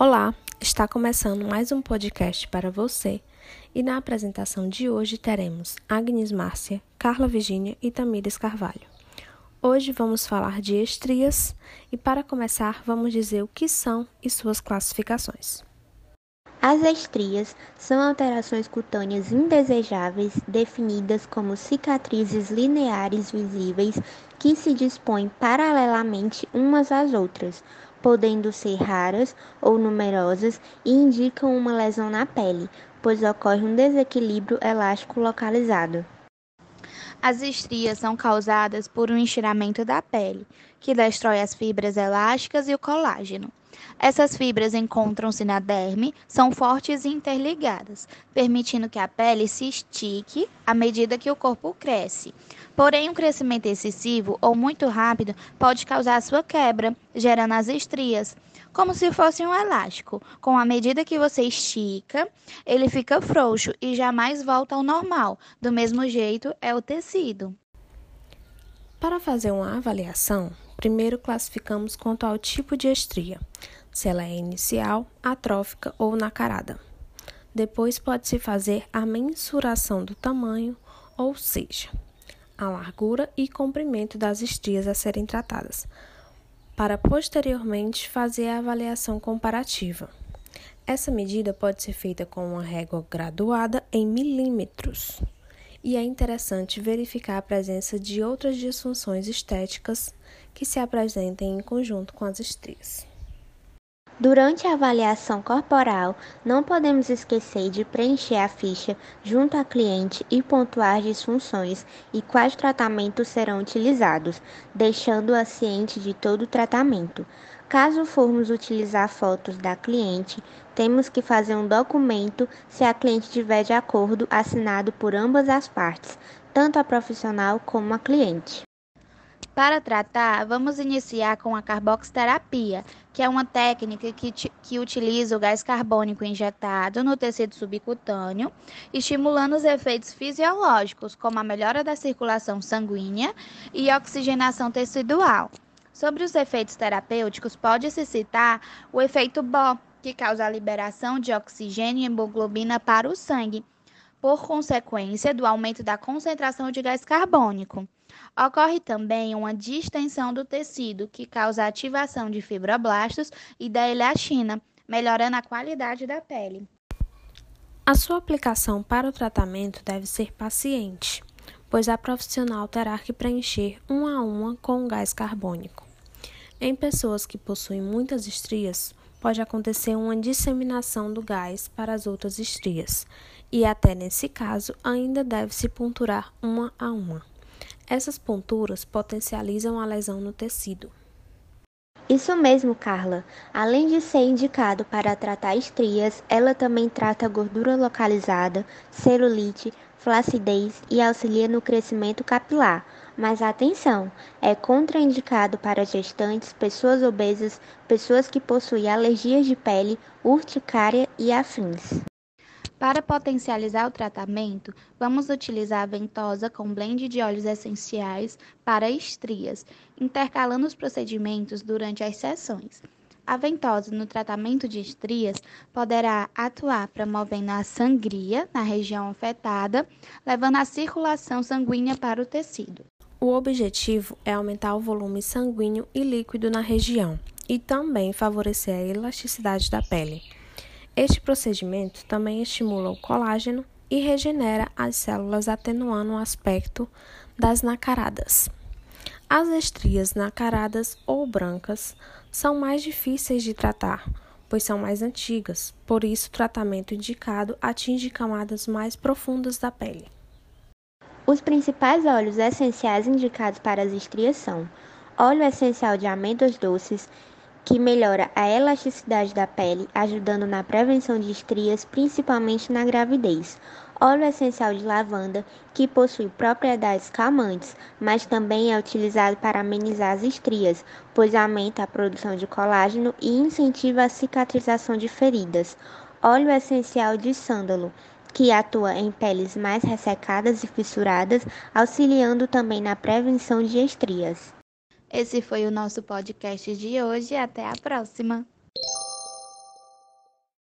Olá, está começando mais um podcast para você e na apresentação de hoje teremos Agnes Márcia, Carla Virginia e Tamires Carvalho. Hoje vamos falar de estrias e para começar vamos dizer o que são e suas classificações. As estrias são alterações cutâneas indesejáveis definidas como cicatrizes lineares visíveis que se dispõem paralelamente umas às outras, podendo ser raras ou numerosas e indicam uma lesão na pele, pois ocorre um desequilíbrio elástico localizado. As estrias são causadas por um estiramento da pele, que destrói as fibras elásticas e o colágeno. Essas fibras encontram-se na derme, são fortes e interligadas, permitindo que a pele se estique à medida que o corpo cresce. Porém, um crescimento excessivo ou muito rápido pode causar sua quebra, gerando as estrias, como se fosse um elástico. Com a medida que você estica, ele fica frouxo e jamais volta ao normal. Do mesmo jeito é o tecido. Para fazer uma avaliação, primeiro classificamos quanto ao tipo de estria, se ela é inicial, atrófica ou nacarada. Depois pode-se fazer a mensuração do tamanho, ou seja, a largura e comprimento das estrias a serem tratadas, para posteriormente fazer a avaliação comparativa. Essa medida pode ser feita com uma régua graduada em milímetros. E é interessante verificar a presença de outras disfunções estéticas que se apresentem em conjunto com as estrias. Durante a avaliação corporal, não podemos esquecer de preencher a ficha junto à cliente e pontuar disfunções e quais tratamentos serão utilizados, deixando-a ciente de todo o tratamento. Caso formos utilizar fotos da cliente, temos que fazer um documento se a cliente tiver de acordo assinado por ambas as partes, tanto a profissional como a cliente. Para tratar, vamos iniciar com a carboxterapia, que é uma técnica que, que utiliza o gás carbônico injetado no tecido subcutâneo, estimulando os efeitos fisiológicos, como a melhora da circulação sanguínea e oxigenação tecidual. Sobre os efeitos terapêuticos, pode-se citar o efeito BO, que causa a liberação de oxigênio e hemoglobina para o sangue, por consequência do aumento da concentração de gás carbônico. Ocorre também uma distensão do tecido, que causa a ativação de fibroblastos e da elastina, melhorando a qualidade da pele. A sua aplicação para o tratamento deve ser paciente, pois a profissional terá que preencher uma a uma com o gás carbônico. Em pessoas que possuem muitas estrias, pode acontecer uma disseminação do gás para as outras estrias, e até nesse caso ainda deve-se ponturar uma a uma. Essas ponturas potencializam a lesão no tecido. Isso mesmo, Carla. Além de ser indicado para tratar estrias, ela também trata gordura localizada, celulite, flacidez e auxilia no crescimento capilar. Mas atenção, é contraindicado para gestantes, pessoas obesas, pessoas que possuem alergias de pele, urticária e afins. Para potencializar o tratamento, vamos utilizar a ventosa com blend de óleos essenciais para estrias, intercalando os procedimentos durante as sessões. A ventosa no tratamento de estrias poderá atuar promovendo a sangria na região afetada, levando a circulação sanguínea para o tecido. O objetivo é aumentar o volume sanguíneo e líquido na região e também favorecer a elasticidade da pele. Este procedimento também estimula o colágeno e regenera as células, atenuando o aspecto das nacaradas. As estrias nacaradas ou brancas são mais difíceis de tratar, pois são mais antigas, por isso o tratamento indicado atinge camadas mais profundas da pele. Os principais óleos essenciais indicados para as estrias são óleo essencial de amêndoas doces, que melhora a elasticidade da pele, ajudando na prevenção de estrias, principalmente na gravidez. Óleo essencial de lavanda, que possui propriedades calmantes, mas também é utilizado para amenizar as estrias, pois aumenta a produção de colágeno e incentiva a cicatrização de feridas. Óleo essencial de sândalo, que atua em peles mais ressecadas e fissuradas, auxiliando também na prevenção de estrias. Esse foi o nosso podcast de hoje. Até a próxima!